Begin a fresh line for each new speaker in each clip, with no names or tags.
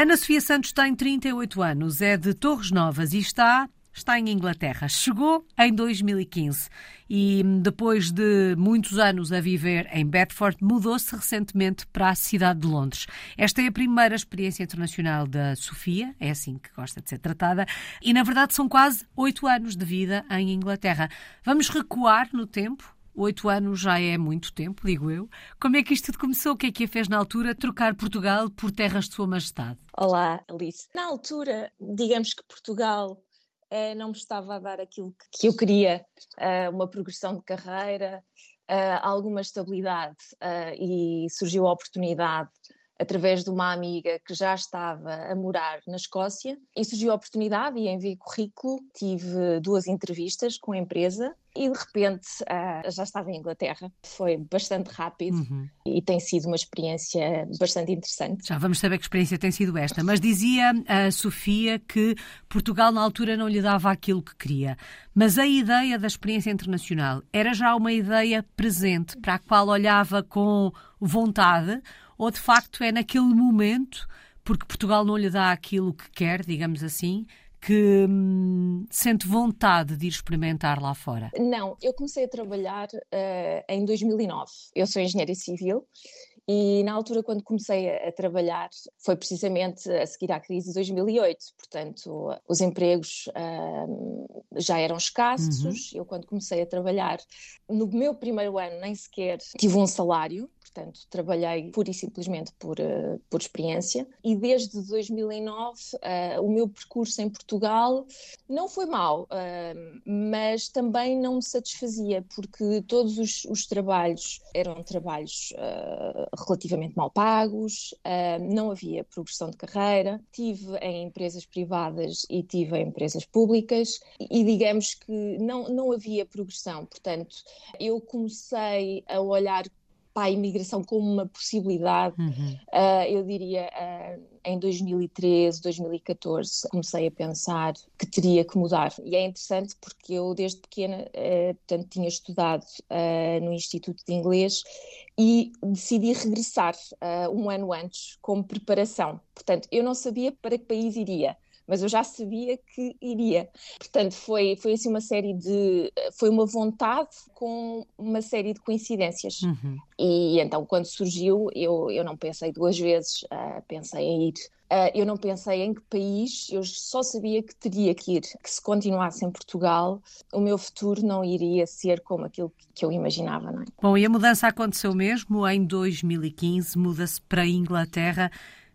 Ana Sofia Santos tem 38 anos, é de Torres Novas e está está em Inglaterra. Chegou em 2015 e, depois de muitos anos a viver em Bedford, mudou-se recentemente para a cidade de Londres. Esta é a primeira experiência internacional da Sofia, é assim que gosta de ser tratada, e na verdade são quase oito anos de vida em Inglaterra. Vamos recuar no tempo? Oito anos já é muito tempo, digo eu. Como é que isto tudo começou? O que é que a fez na altura trocar Portugal por terras de Sua Majestade?
Olá, Alice. Na altura, digamos que Portugal uh, não me estava a dar aquilo que, eu queria, uh, uma progressão de carreira, uh, alguma estabilidade e surgiu a oportunidade através de uma amiga que já estava a morar na Escócia e surgiu a oportunidade e enviei currículo, tive duas entrevistas com a empresa e de repente uh, já estava em Inglaterra. Foi bastante rápido uhum. e tem sido uma experiência bastante interessante.
Já vamos saber que experiência tem sido esta, mas dizia a Sofia que Portugal na altura não lhe dava aquilo que queria. Mas a ideia da experiência internacional era já uma ideia presente para a qual olhava com vontade ou de facto é naquele momento, porque Portugal não lhe dá aquilo que quer, digamos assim, que hum, sente vontade de ir experimentar lá fora?
Não, eu comecei a trabalhar uh, em 2009. Eu sou engenheira civil e na altura, quando comecei a, trabalhar, foi precisamente a seguir à crise de 2008. Portanto, os empregos uh, já eram escassos. Uhum. Eu, quando comecei a trabalhar, no meu primeiro ano, nem sequer tive um salário portanto, trabalhei pura e simplesmente por, uh, por experiência. E desde 2009, uh, eh, o meu percurso em Portugal não foi mau, mas também não me satisfazia, porque todos os, os trabalhos eram trabalhos relativamente mal pagos, não havia progressão de carreira. Tive em empresas privadas e tive em empresas públicas, e digamos que não, não havia progressão. Portanto, eu comecei a olhar para a imigração como uma possibilidade, uhum. uh, eu diria uh, em 2013, 2014, comecei a pensar que teria que mudar. E é interessante porque eu, desde pequena, uh, portanto, tinha estudado no Instituto de Inglês e decidi regressar um ano antes, como preparação. Portanto, eu não sabia para que país iria mas eu já sabia que iria. Portanto, foi, foi assim uma série de. Foi uma vontade com uma série de coincidências. Uhum. E então, quando surgiu, eu, eu não pensei duas vezes, uh, pensei em ir. Uh, eu não pensei em que país, eu só sabia que teria que ir, que se continuasse em Portugal, o meu futuro não iria ser como aquilo que eu imaginava, não é?
Bom, e a mudança aconteceu mesmo em 2015, muda-se para a Inglaterra.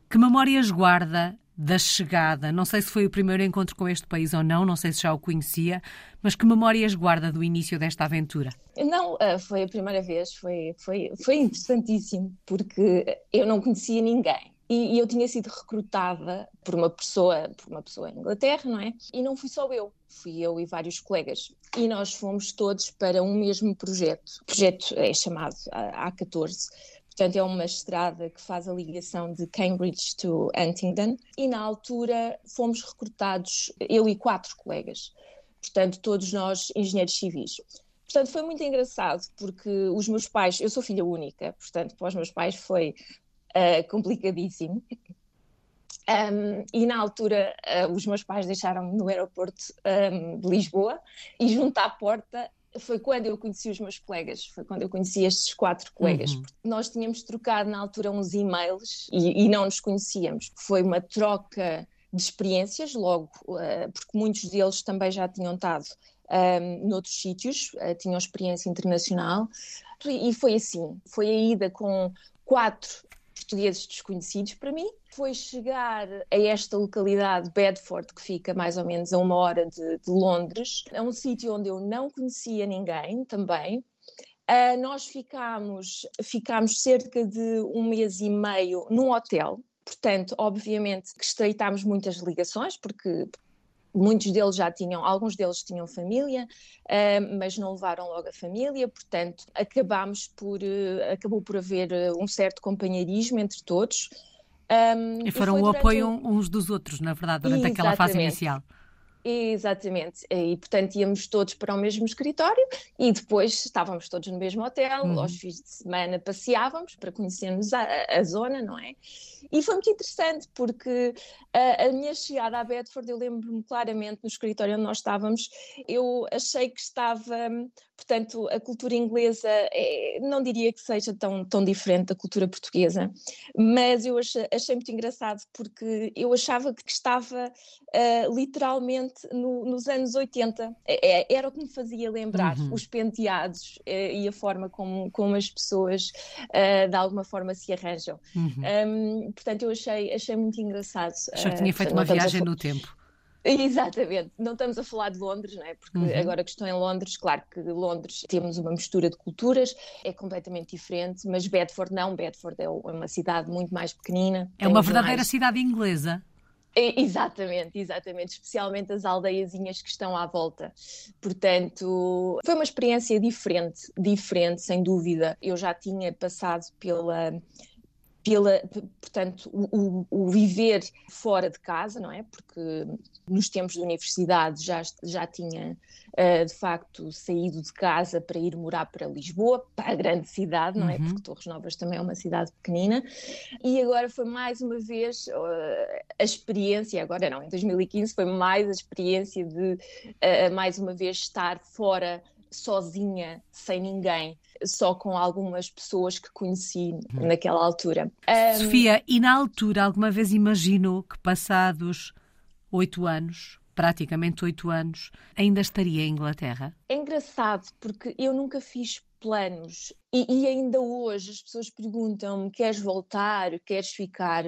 Que memórias guarda da chegada? Não sei se foi o primeiro encontro com este país ou não, não sei se já o conhecia, mas que memórias guarda do início desta aventura?
Não, eh, foi a primeira vez, foi, foi, foi interessantíssimo, porque eu não conhecia ninguém. E, eu tinha sido recrutada por uma pessoa, por uma pessoa em Inglaterra, não é? E não fui só eu, fui eu e vários colegas. E nós fomos todos para um mesmo projeto. O projeto é chamado A14 Portanto, é uma estrada que faz a ligação de Cambridge to Huntingdon e na altura fomos recrutados, eu e quatro colegas, portanto, todos nós engenheiros civis. Portanto, foi muito engraçado porque os meus pais, eu sou filha única, portanto, para os meus pais foi uh, complicadíssimo. Um, e na altura uh, os meus pais deixaram-me no aeroporto um, de Lisboa e junto à porta foi quando eu conheci os meus colegas, foi quando eu conheci estes quatro colegas. Uhum. Nós tínhamos trocado na altura uns e-mails e, e, não nos conhecíamos. Foi uma troca de experiências, logo, uh, porque muitos deles também já tinham estado um, ehm, noutros sítios, uh, tinham experiência internacional. E foi assim: foi a ida com quatro portugueses desconhecidos para mim. Foi chegar a esta localidade, Bedford, que fica mais ou menos a uma hora de, de Londres, é um sítio onde eu não conhecia ninguém também. Uh, nós ficámos, ficámos cerca de um mês e meio num hotel, portanto, obviamente que estreitámos muitas ligações, porque muitos deles já tinham, alguns deles tinham família, uh, mas não levaram logo a família, portanto, acabámos por, uh, acabou por haver uh, um certo companheirismo entre todos.
E foram e o apoio um... uns dos outros, na verdade, durante Exatamente. aquela fase inicial.
Exatamente, e portanto íamos todos para o mesmo escritório e depois estávamos todos no mesmo hotel, uhum. aos fins de semana passeávamos para conhecermos a, a, zona, não é? E foi muito interessante porque a, a minha chegada à Bedford, eu lembro-me claramente no escritório onde nós estávamos, eu achei que estava, portanto, a cultura inglesa, é, não diria que seja tão, tão diferente da cultura portuguesa, mas eu achei, achei muito engraçado porque eu achava que estava uh, literalmente no, nos anos 80. É, é, era o que me fazia lembrar uhum. os penteados uh, e a forma como, como as pessoas uh, de alguma forma se arranjam. Uhum. Um, portanto, eu achei, achei muito engraçado.
Achou que tinha feito uma viagem no tempo.
Exatamente, não estamos a falar de Londres, não é? Porque uhum. agora que estou em Londres, claro que Londres temos uma mistura de culturas, é completamente diferente, mas Bedford não, Bedford é uma cidade muito mais pequenina.
É uma verdadeira mais... cidade inglesa.
Exatamente, exatamente, especialmente as aldeiazinhas que estão à volta. Portanto, foi uma experiência diferente, diferente, sem dúvida. Eu já tinha passado pela pela, portanto, o, o, viver fora de casa, não é? Porque nos tempos de universidade já, já tinha, uh, de facto, saído de casa para ir morar para Lisboa, para a grande cidade, não é? Uhum. Porque Torres Novas também é uma cidade pequenina. E agora foi mais uma vez uh, a experiência, agora não, em 2015 foi mais a experiência de, uh, mais uma vez, estar fora sozinha, sem ninguém, só com algumas pessoas que conheci hum. naquela altura.
Um... Sofia, e na altura alguma vez imaginou que passados oito anos, praticamente oito anos, ainda estaria em Inglaterra?
É engraçado porque eu nunca fiz planos e, e, ainda hoje as pessoas perguntam-me: queres voltar, queres ficar?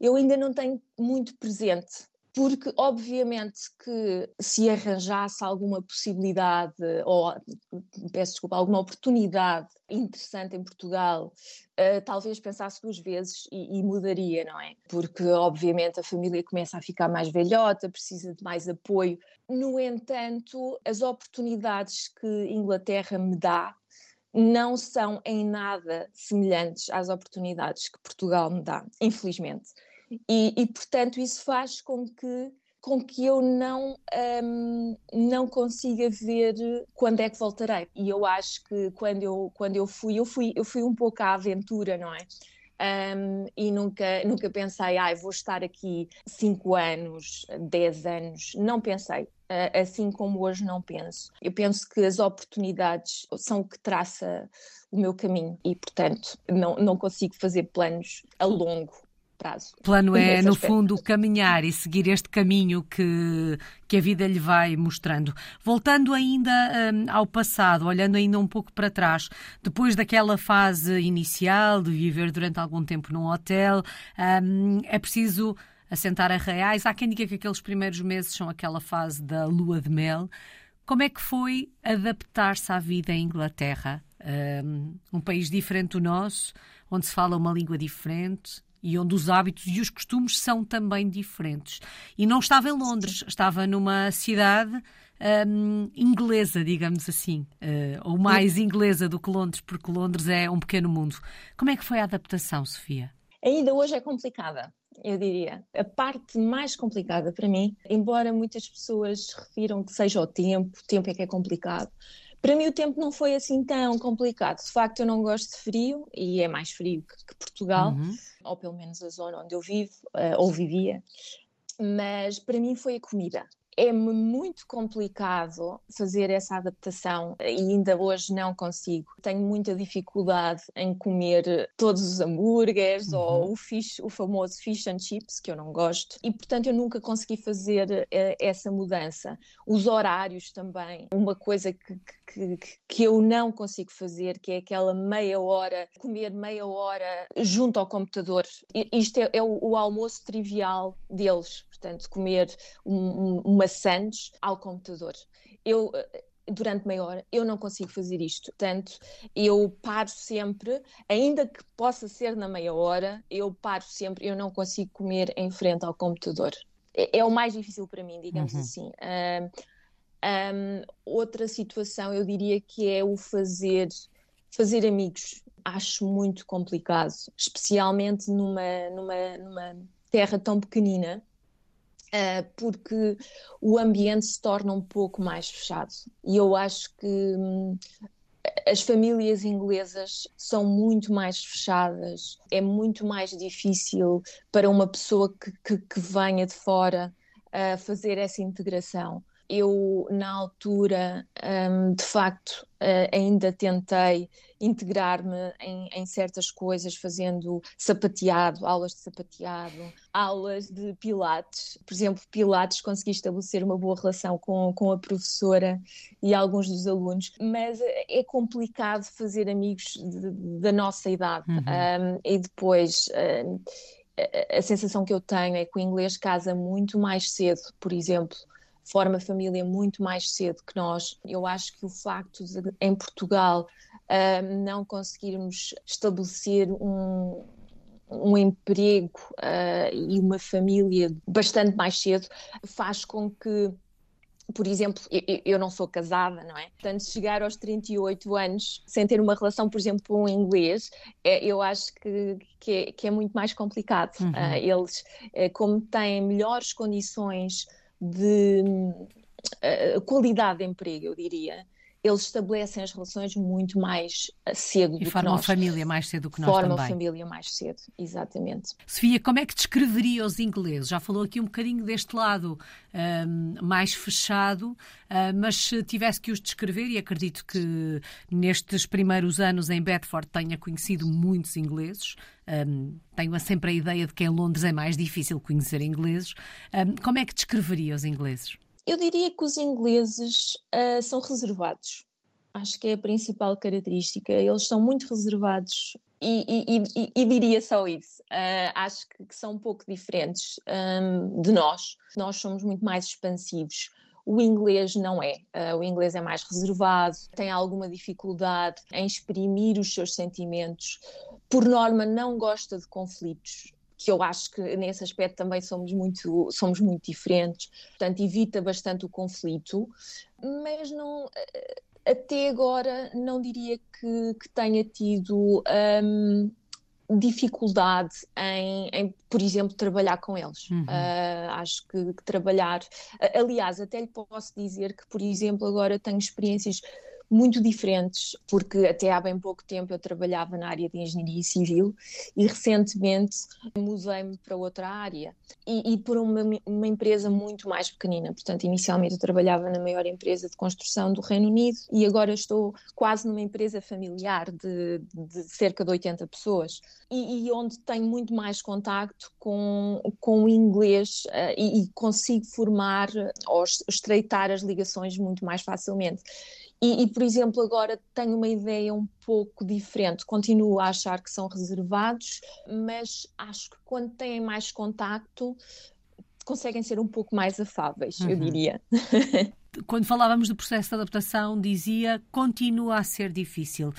Eu ainda não tenho muito presente porque obviamente que se arranjasse alguma possibilidade, ou peço desculpa, alguma oportunidade interessante em Portugal, uh, talvez pensasse duas vezes e, e, mudaria, não é? Porque obviamente a família começa a ficar mais velhota, precisa de mais apoio. No entanto, as oportunidades que Inglaterra me dá não são em nada semelhantes às oportunidades que Portugal me dá, infelizmente. E, e, portanto, isso faz com que, com que eu não, um, não consiga ver quando é que voltarei. E eu acho que quando eu, quando eu fui, eu fui, eu fui um pouco à aventura, não é? Um, e nunca, nunca pensei, ah, vou estar aqui 5 anos, 10 anos. Não pensei, assim como hoje não penso. Eu penso que as oportunidades são o que traça o meu caminho e, portanto, não, não consigo fazer planos a longo prazo.
O plano é, no fundo, caminhar e seguir este caminho que, que a vida lhe vai mostrando. Voltando ainda um, ao passado, olhando ainda um pouco para trás, depois daquela fase inicial de viver durante algum tempo num hotel, um, é preciso assentar a reais. Há quem diga que aqueles primeiros meses são aquela fase da lua de mel. Como é que foi adaptar-se à vida em Inglaterra? Um, um país diferente do nosso, onde se fala uma língua diferente, e onde os hábitos e os costumes são também diferentes. E não estava em Londres, estava numa cidade um, inglesa, digamos assim, uh, ou mais inglesa do que Londres, porque Londres é um pequeno mundo. Como é que foi a adaptação, Sofia?
Ainda hoje é complicada, eu diria. A parte mais complicada para mim, embora muitas pessoas refiram que seja o tempo, o tempo é que é complicado, para mim o tempo não foi assim tão complicado. De facto, eu não gosto de frio e é mais frio que, que Portugal, uhum. Ou pelo menos a zona onde eu vivo uh, ou vivia. Mas para mim foi a comida é muito complicado fazer essa adaptação e ainda hoje não consigo. Tenho muita dificuldade em comer todos os hambúrgueres uhum. ou o, fish, o famoso fish and chips, que eu não gosto, e portanto eu nunca consegui fazer uh, essa mudança. Os horários também, uma coisa que, que, que eu não consigo fazer, que é aquela meia hora, comer meia hora junto ao computador. Isto é, é o, o almoço trivial deles portanto, comer um, um, uma sandes ao computador. Eu eh, durante meia hora, eu não consigo fazer isto. Portanto, eu paro sempre, ainda que possa ser na meia hora, eu paro sempre, eu não consigo comer em frente ao computador. É, é o mais difícil para mim, digamos uhum. assim. Um, um, outra situação, eu diria que é o fazer, fazer amigos. Acho muito complicado, especialmente numa, numa, numa terra tão pequenina Uh, porque o ambiente se torna um pouco mais fechado. E eu acho que hum, as famílias inglesas são muito mais fechadas, é muito mais difícil para uma pessoa que, que, que venha de fora uh, fazer essa integração eu, na altura, um, de facto, uh, ainda tentei integrar-me em, em, certas coisas, fazendo sapateado, aulas de sapateado, aulas de pilates. Por exemplo, pilates, consegui estabelecer uma boa relação com, com a professora e alguns dos alunos, mas é complicado fazer amigos de, da nossa idade. Uhum. Um, e depois. Um, a sensação que eu tenho é que o inglês casa muito mais cedo, por exemplo, forma família muito mais cedo que nós. Eu acho que o facto de, em Portugal, uh, não conseguirmos estabelecer um, um emprego uh, e uma família bastante mais cedo faz com que por exemplo, eu, não sou casada, não é? Portanto, chegar aos 38 anos sem ter uma relação, por exemplo, com um inglês, é, eu acho que, que, é, que, é, muito mais complicado. Uhum. Uh, eles, como têm melhores condições de uh, qualidade de emprego, eu diria, eles estabelecem as relações muito mais eh, cedo e do que nós.
E formam família mais cedo do que nós
formam
também.
Formam família mais cedo, exatamente.
Sofia, como é que descreveria os ingleses? Já falou aqui um bocadinho deste lado um, ehm, mais fechado, uh, mas se tivesse que os descrever, e acredito que nestes primeiros anos em Bedford tenha conhecido muitos ingleses, um, ehm, tenho sempre a ideia de que em Londres é mais difícil conhecer ingleses. Um, ehm, como é que descreveria os ingleses?
Eu diria que os ingleses uh, são reservados. Acho que é a principal característica. Eles são muito reservados e, e, e, e diria só isso. Uh, acho que, que, são um pouco diferentes um, de nós. Nós somos muito mais expansivos. O inglês não é. Uh, o inglês é mais reservado, tem alguma dificuldade em exprimir os seus sentimentos. Por norma, não gosta de conflitos que eu acho que nesse aspecto também somos muito, somos muito diferentes, portanto evita bastante o conflito, mas não, até agora não diria que, que tenha tido um, dificuldade em, em, por exemplo, trabalhar com eles. Uhum. Uh, acho que, que trabalhar, aliás, até lhe posso dizer que, por exemplo, agora tenho experiências muito diferentes, porque até há bem pouco tempo eu trabalhava na área de engenharia civil e recentemente mudei-me para outra área e, e por uma, uma, empresa muito mais pequenina. Portanto, inicialmente eu trabalhava na maior empresa de construção do Reino Unido e agora estou quase numa empresa familiar de, de cerca de 80 pessoas e, e, onde tenho muito mais contacto com, com o inglês uh, e, e consigo formar ou estreitar as ligações muito mais facilmente. E, e, por exemplo, agora tenho uma ideia um pouco diferente. Continuo a achar que são reservados, mas acho que quando têm mais contacto conseguem ser um pouco mais afáveis, uhum. eu diria.
Quando falávamos do processo de adaptação, dizia continua a ser difícil.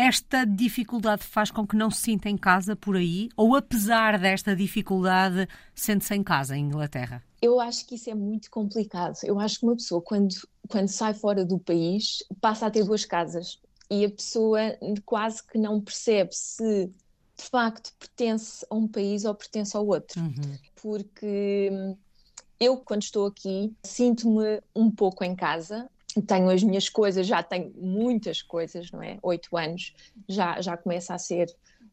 Esta dificuldade faz com que não se sinta em casa por aí? Ou apesar desta dificuldade, sente-se em casa em Inglaterra?
Eu acho que isso é muito complicado. Eu acho que uma pessoa, quando, quando sai fora do país, passa a ter duas casas. E a pessoa quase que não percebe se de facto pertence a um país ou pertence ao outro. Uhum. Porque eu, quando estou aqui, sinto-me um pouco em casa, tenho as minhas coisas, já tenho muitas coisas, não é? Oito anos, já, já começa a ser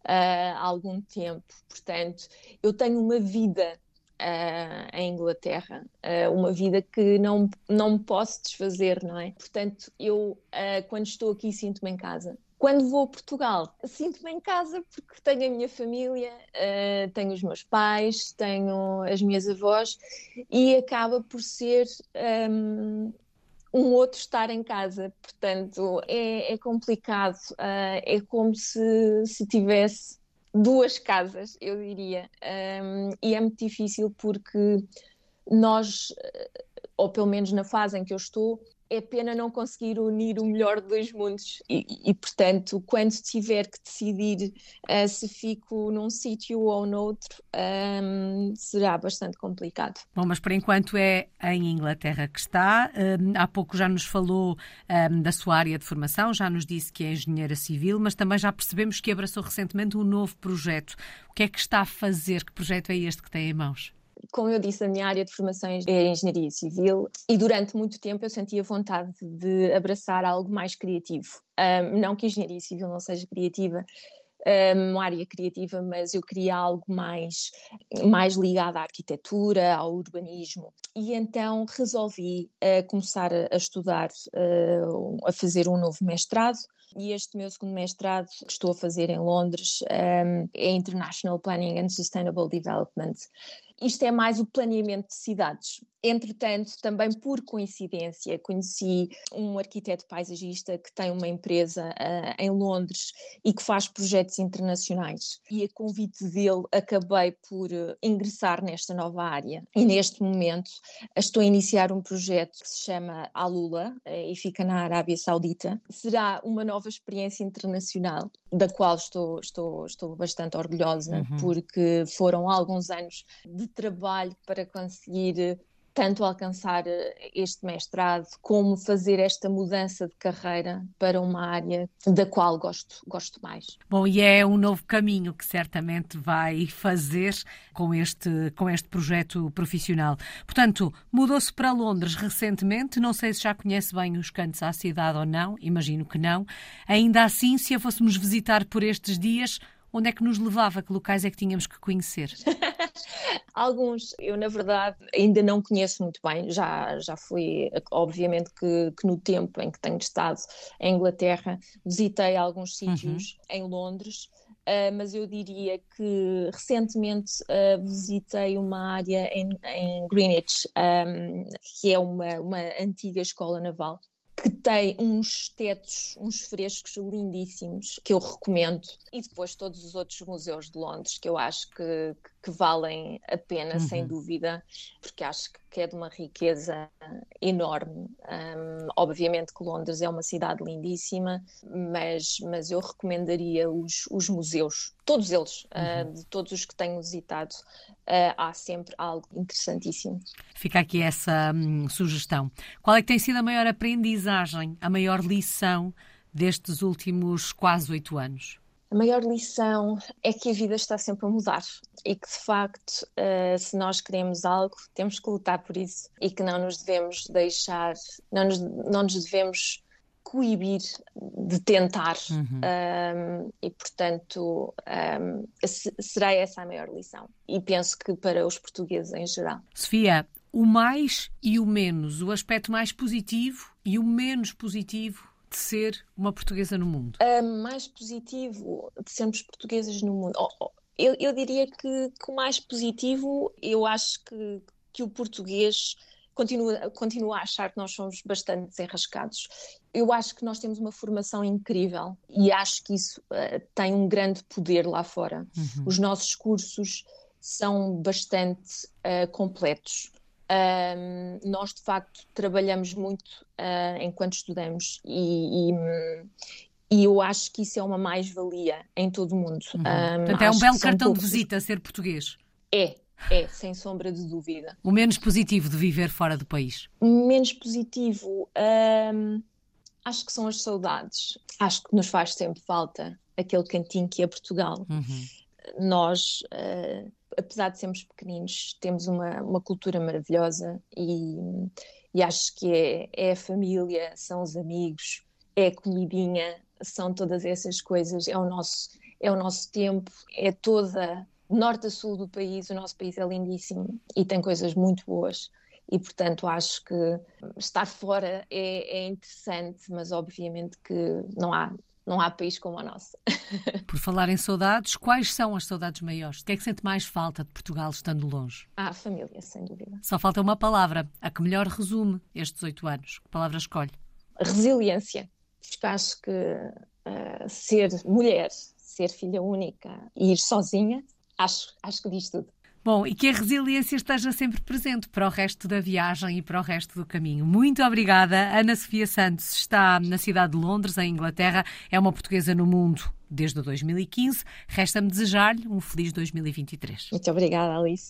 uh, algum tempo. Portanto, eu tenho uma vida uh, em Inglaterra, uh, uma vida que não, não me posso desfazer, não é? Portanto, eu, quando estou aqui, sinto-me em casa. Quando vou a Portugal, sinto-me em casa porque tenho a minha família, tenho os meus pais, tenho as minhas avós e acaba por ser um, um outro estar em casa. Portanto, é, é complicado. Uh, é como se, se tivesse duas casas, eu diria. Um, e é muito difícil porque nós, ou pelo menos na fase em que eu estou, é pena não conseguir unir o melhor de dois mundos e, e portanto, quando tiver que decidir uh, se fico num sítio ou noutro, um, será bastante complicado.
Bom, mas por enquanto é em Inglaterra que está. Um, há pouco já nos falou um, da sua área de formação, já nos disse que é engenheira civil, mas também já percebemos que abraçou recentemente um novo projeto. O que é que está a fazer? Que projeto é este que tem em mãos?
Como eu disse, a minha área de formação é engenharia civil e durante muito tempo eu sentia vontade de abraçar algo mais criativo. Um, não que a engenharia civil não seja criativa, uma área criativa, mas eu queria algo mais, mais ligado à arquitetura, ao urbanismo. E então resolvi uh, começar a, estudar, uh, a fazer um novo mestrado. E este meu segundo mestrado, que estou a fazer em Londres, um, é International Planning and Sustainable Development. Isto é mais o planeamento de cidades. Entretanto, também por coincidência, conheci um arquiteto paisagista que tem uma empresa uh, em Londres e que faz projetos internacionais. E a convite dele acabei por uh, ingressar nesta nova área. E neste momento estou a iniciar um projeto que se chama Alula uh, e fica na Arábia Saudita. Será uma nova experiência internacional da qual estou, estou, estou bastante orgulhosa, uhum. porque foram alguns anos de trabalho para conseguir tanto alcançar eh, este mestrado como fazer esta mudança de carreira para uma área da qual gosto, gosto mais.
Bom, e é um novo caminho que certamente vai fazer com este, com este projeto profissional. Portanto, mudou-se para Londres recentemente, não sei se já conhece bem os cantos à cidade ou não, imagino que não. Ainda assim, se a fôssemos visitar por estes dias, onde é que nos levava? Que locais é que tínhamos que conhecer?
Alguns, eu na verdade ainda não conheço muito bem, já, já fui, obviamente que, que no tempo em que tenho estado em Inglaterra, visitei alguns uhum. sítios uhum. em Londres, Uh, mas eu diria que recentemente uh, visitei uma área em, em Greenwich, um, que é uma, uma antiga escola naval, que tem uns tetos, uns frescos lindíssimos que eu recomendo, e depois todos os outros museus de Londres que eu acho que, que valem a pena, uhum. sem dúvida, porque acho que é de uma riqueza enorme. Um, obviamente que Londres é uma cidade lindíssima, mas, mas eu recomendaria os, os museus, todos eles, uhum. uh, de todos os que tenho visitado, uh, há sempre algo interessantíssimo.
Fica aqui essa hum, sugestão. Qual é que tem sido a maior aprendizagem, a maior lição destes últimos quase oito anos?
A maior lição é que a vida está sempre a mudar e que, de facto, uh, se nós queremos algo, temos que lutar por isso e que não nos devemos deixar, não nos, não nos devemos coibir de tentar. Uhum. Um, e, portanto, um, será essa a maior lição. E penso que para os portugueses em geral.
Sofia, o mais e o menos, o aspecto mais positivo e o menos positivo de ser uma portuguesa no mundo?
Uh, mais positivo de sermos portuguesas no mundo. Oh, oh, eu, eu, diria que, que, o mais positivo, eu acho que, que o português continua, continua a achar que nós somos bastante desenrascados. Eu acho que nós temos uma formação incrível e acho que isso uh, tem um grande poder lá fora. Uhum. Os nossos cursos são bastante uh, completos. Um, nós, de facto, trabalhamos muito uh, enquanto estudamos e, e, e, eu acho que isso é uma mais-valia em todo o mundo.
Uhum. Um, Portanto, é um belo cartão poucos... de visita ser português.
É, é, sem sombra de dúvida.
O menos positivo de viver fora do país?
Menos positivo, acho que são as saudades. Acho que nos faz sempre falta aquele cantinho que é Portugal. Uhum. Nós. Uh, apesar de sermos pequeninos, temos uma, uma cultura maravilhosa e, e acho que é, é a família, são os amigos, é a comidinha, são todas essas coisas, é o nosso, é o nosso tempo, é toda norte a sul do país, o nosso país é lindíssimo e tem coisas muito boas. E portanto acho que estar fora é, é interessante, mas obviamente que não há não há país como o nosso.
Por falar em saudades, quais são as saudades maiores? O que é que sente mais falta de Portugal estando longe?
Ah, a família, sem dúvida.
Só falta uma palavra, a que melhor resume estes oito anos. Que palavra escolhe?
Resiliência. Porque acho que uh, ser mulher, ser filha única e ir sozinha, acho, acho que diz tudo.
Bom, e que a resiliência esteja sempre presente para o resto da viagem e para o resto do caminho. Muito obrigada. Ana Sofia Santos está na cidade de Londres, em Inglaterra. É uma portuguesa no mundo desde 2015. Resta-me desejar-lhe um feliz 2023.
Muito obrigada, Alice.